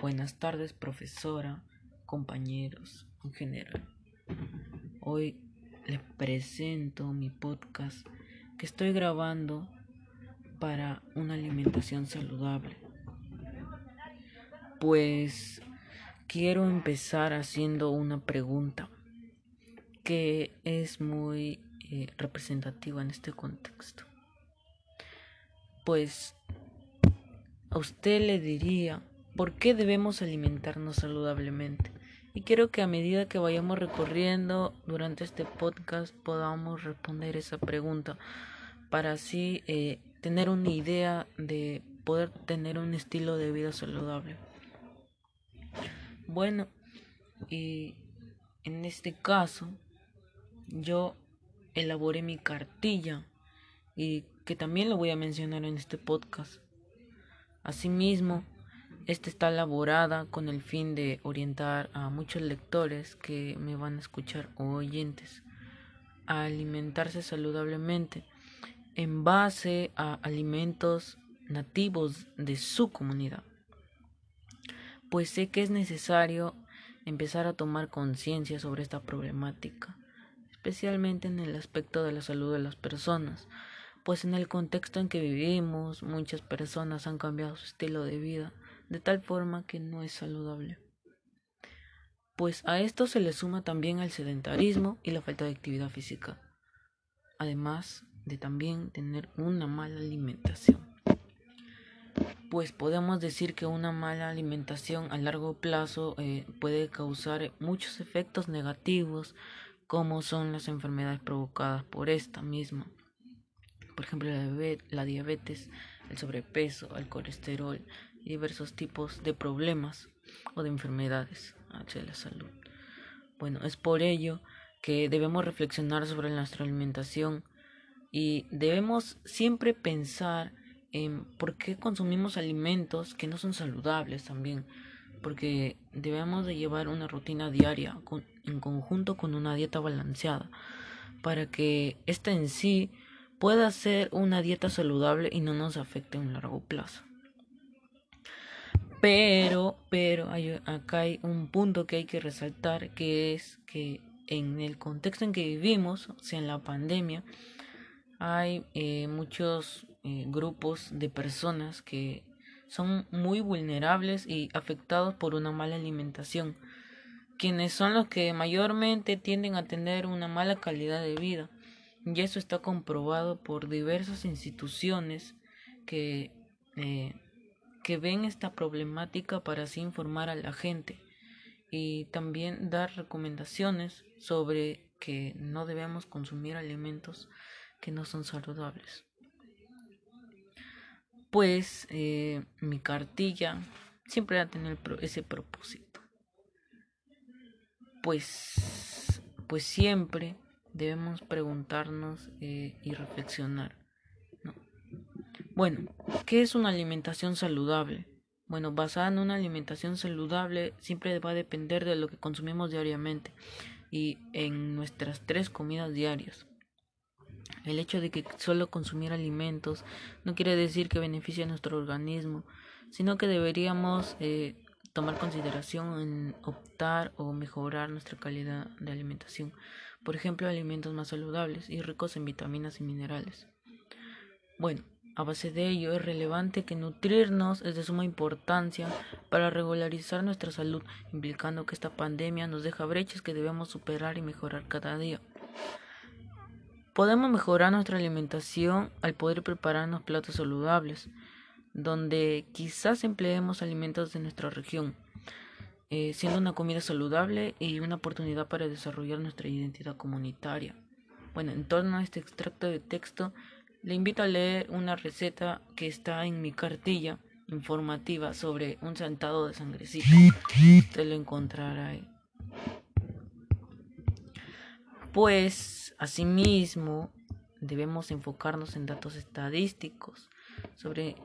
Buenas tardes, profesora, compañeros en general. Hoy les presento mi podcast que estoy grabando para una alimentación saludable. Pues quiero empezar haciendo una pregunta que es muy eh, representativa en este contexto. Pues a usted le diría por qué debemos alimentarnos saludablemente. Y quiero que a medida que vayamos recorriendo durante este podcast podamos responder esa pregunta para así eh, tener una idea de poder tener un estilo de vida saludable. Bueno, y en este caso yo elaboré mi cartilla y que también lo voy a mencionar en este podcast. Asimismo, esta está elaborada con el fin de orientar a muchos lectores que me van a escuchar o oyentes a alimentarse saludablemente en base a alimentos nativos de su comunidad. Pues sé que es necesario empezar a tomar conciencia sobre esta problemática, especialmente en el aspecto de la salud de las personas, pues en el contexto en que vivimos muchas personas han cambiado su estilo de vida de tal forma que no es saludable. Pues a esto se le suma también el sedentarismo y la falta de actividad física, además de también tener una mala alimentación. Pues podemos decir que una mala alimentación a largo plazo eh, puede causar muchos efectos negativos como son las enfermedades provocadas por esta misma por ejemplo la diabetes, el sobrepeso, el colesterol diversos tipos de problemas o de enfermedades hacia la salud. Bueno, es por ello que debemos reflexionar sobre nuestra alimentación y debemos siempre pensar en por qué consumimos alimentos que no son saludables también, porque debemos de llevar una rutina diaria en conjunto con una dieta balanceada para que esta en sí pueda ser una dieta saludable y no nos afecte en largo plazo. Pero, pero hay, acá hay un punto que hay que resaltar, que es que en el contexto en que vivimos, o sea, en la pandemia, hay eh, muchos eh, grupos de personas que son muy vulnerables y afectados por una mala alimentación, quienes son los que mayormente tienden a tener una mala calidad de vida. Y eso está comprobado por diversas instituciones que, eh, que ven esta problemática para así informar a la gente y también dar recomendaciones sobre que no debemos consumir alimentos que no son saludables. Pues eh, mi cartilla siempre va a tener ese propósito. Pues, pues siempre debemos preguntarnos eh, y reflexionar. Bueno, ¿qué es una alimentación saludable? Bueno, basada en una alimentación saludable siempre va a depender de lo que consumimos diariamente y en nuestras tres comidas diarias. El hecho de que solo consumir alimentos no quiere decir que beneficie a nuestro organismo, sino que deberíamos eh, tomar consideración en optar o mejorar nuestra calidad de alimentación por ejemplo, alimentos más saludables y ricos en vitaminas y minerales. Bueno, a base de ello es relevante que nutrirnos es de suma importancia para regularizar nuestra salud, implicando que esta pandemia nos deja brechas que debemos superar y mejorar cada día. Podemos mejorar nuestra alimentación al poder prepararnos platos saludables, donde quizás empleemos alimentos de nuestra región eh, siendo una comida saludable y una oportunidad para desarrollar nuestra identidad comunitaria. Bueno, en torno a este extracto de texto, le invito a leer una receta que está en mi cartilla informativa sobre un sentado de sangrecita. Usted lo encontrará ahí. Pues, asimismo, debemos enfocarnos en datos estadísticos sobre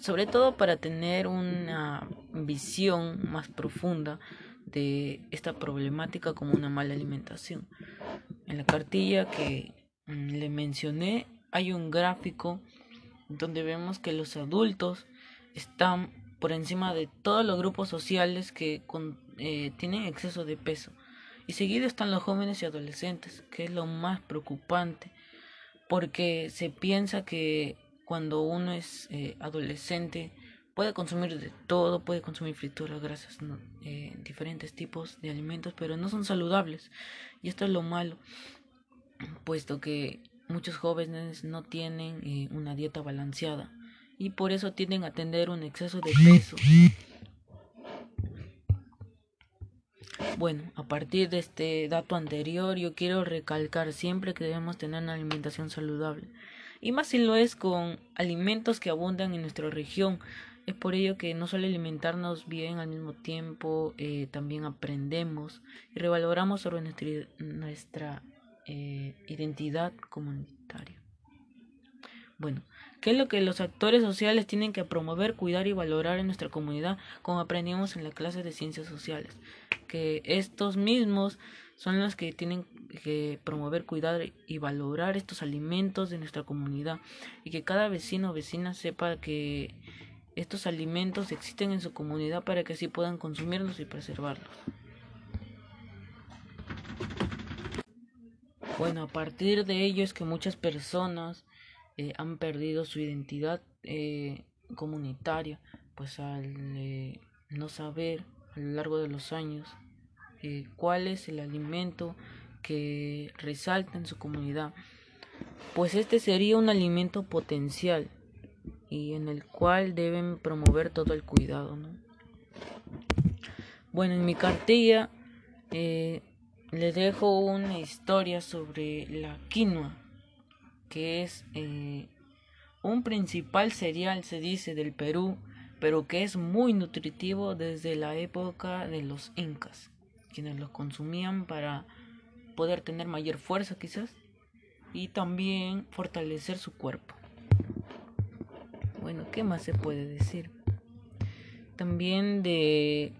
sobre todo para tener una visión más profunda de esta problemática como una mala alimentación. En la cartilla que mm, le mencioné hay un gráfico donde vemos que los adultos están por encima de todos los grupos sociales que eh, tienen exceso de peso. Y seguido están los jóvenes y adolescentes, que es lo más preocupante, porque se piensa que cuando uno es eh, adolescente puede consumir de todo, puede consumir frituras, grasas, eh, diferentes tipos de alimentos, pero no son saludables. Y esto es lo malo, puesto que muchos jóvenes no tienen eh, una dieta balanceada y por eso tienden a tener un exceso de peso. Bueno, a partir de este dato anterior, yo quiero recalcar siempre que debemos tener una alimentación saludable. Y más si lo es con alimentos que abundan en nuestra región. Es por ello que no solo alimentarnos bien al mismo tiempo, eh, también aprendemos y revaloramos sobre nuestra, nuestra eh, identidad comunitaria. Bueno, ¿qué es lo que los actores sociales tienen que promover, cuidar y valorar en nuestra comunidad, como aprendimos en la clase de ciencias sociales? Que estos mismos son los que tienen que promover, cuidar y valorar estos alimentos de nuestra comunidad y que cada vecino o vecina sepa que estos alimentos existen en su comunidad para que así puedan consumirlos y preservarlos. Bueno, a partir de ello es que muchas personas eh, han perdido su identidad eh, comunitaria, pues al eh, no saber a lo largo de los años cuál es el alimento que resalta en su comunidad, pues este sería un alimento potencial y en el cual deben promover todo el cuidado. Bueno, en mi cartilla le dejo una historia sobre la quinoa que es eh, un principal cereal, se dice, del Perú, pero que es muy nutritivo desde la época de los incas, quienes lo consumían para poder tener mayor fuerza quizás y también fortalecer su cuerpo. Bueno, ¿qué más se puede decir? También de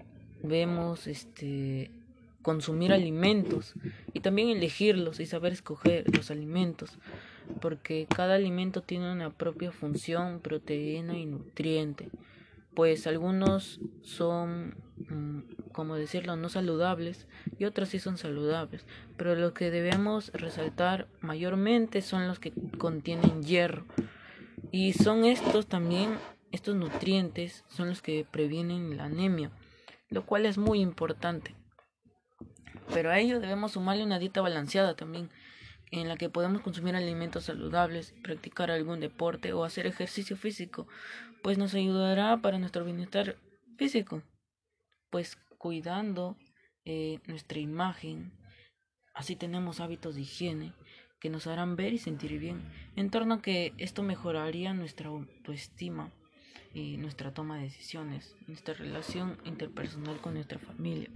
vemos este consumir alimentos y también elegirlos y saber escoger los alimentos porque cada alimento tiene una propia función, proteína y nutriente, pues algunos son, mm, como decirlo, no saludables y otros sí son saludables, pero lo que debemos resaltar mayormente son los que contienen hierro y son estos también, estos nutrientes son los que previenen la anemia, lo cual es muy importante. Pero a ello debemos sumarle una dieta balanceada también, en la que podemos consumir alimentos saludables, practicar algún deporte o hacer ejercicio físico, pues nos ayudará para nuestro bienestar físico, pues cuidando eh, nuestra imagen, así tenemos hábitos de higiene que nos harán ver y sentir bien, en torno a que esto mejoraría nuestra autoestima y nuestra toma de decisiones, nuestra relación interpersonal con nuestra familia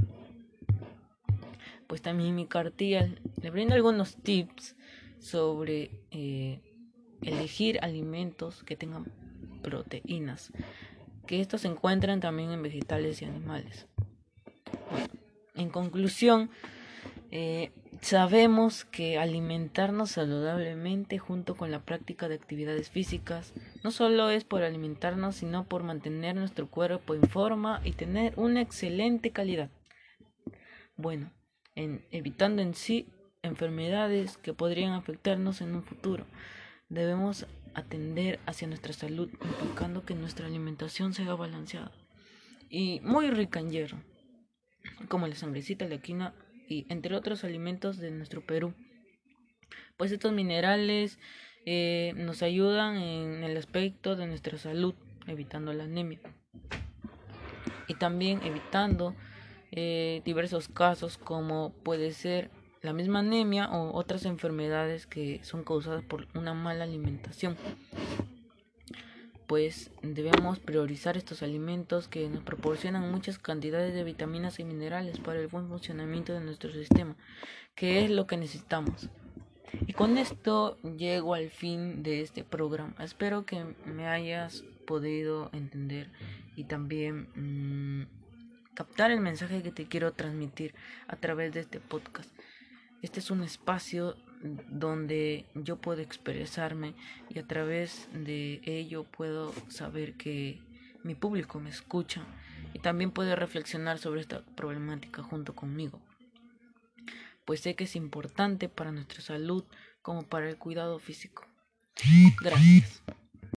pues también mi cartilla le brindo algunos tips sobre eh, elegir alimentos que tengan proteínas, que estos se encuentran también en vegetales y animales. en conclusión, eh, sabemos que alimentarnos saludablemente junto con la práctica de actividades físicas no solo es por alimentarnos, sino por mantener nuestro cuerpo en forma y tener una excelente calidad. Bueno, evitando en sí enfermedades que podrían afectarnos en un futuro. Debemos atender hacia nuestra salud, implicando que nuestra alimentación sea balanceada y muy rica en hierro, como la sangrecita, la quina y entre otros alimentos de nuestro Perú. Pues estos minerales eh, nos ayudan en el aspecto de nuestra salud, evitando la anemia y también evitando eh, diversos casos como puede ser la misma anemia o otras enfermedades que son causadas por una mala alimentación. Pues debemos priorizar estos alimentos que nos proporcionan muchas cantidades de vitaminas y minerales para el buen funcionamiento de nuestro sistema, que es lo que necesitamos. Y con esto llego al fin de este programa. Espero que me hayas podido entender y también mm, captar el mensaje que te quiero transmitir a través de este podcast. Este es un espacio donde yo puedo expresarme y a través de ello puedo saber que mi público me escucha y también puede reflexionar sobre esta problemática junto conmigo, pues sé que es importante para nuestra salud como para el cuidado físico. Gracias.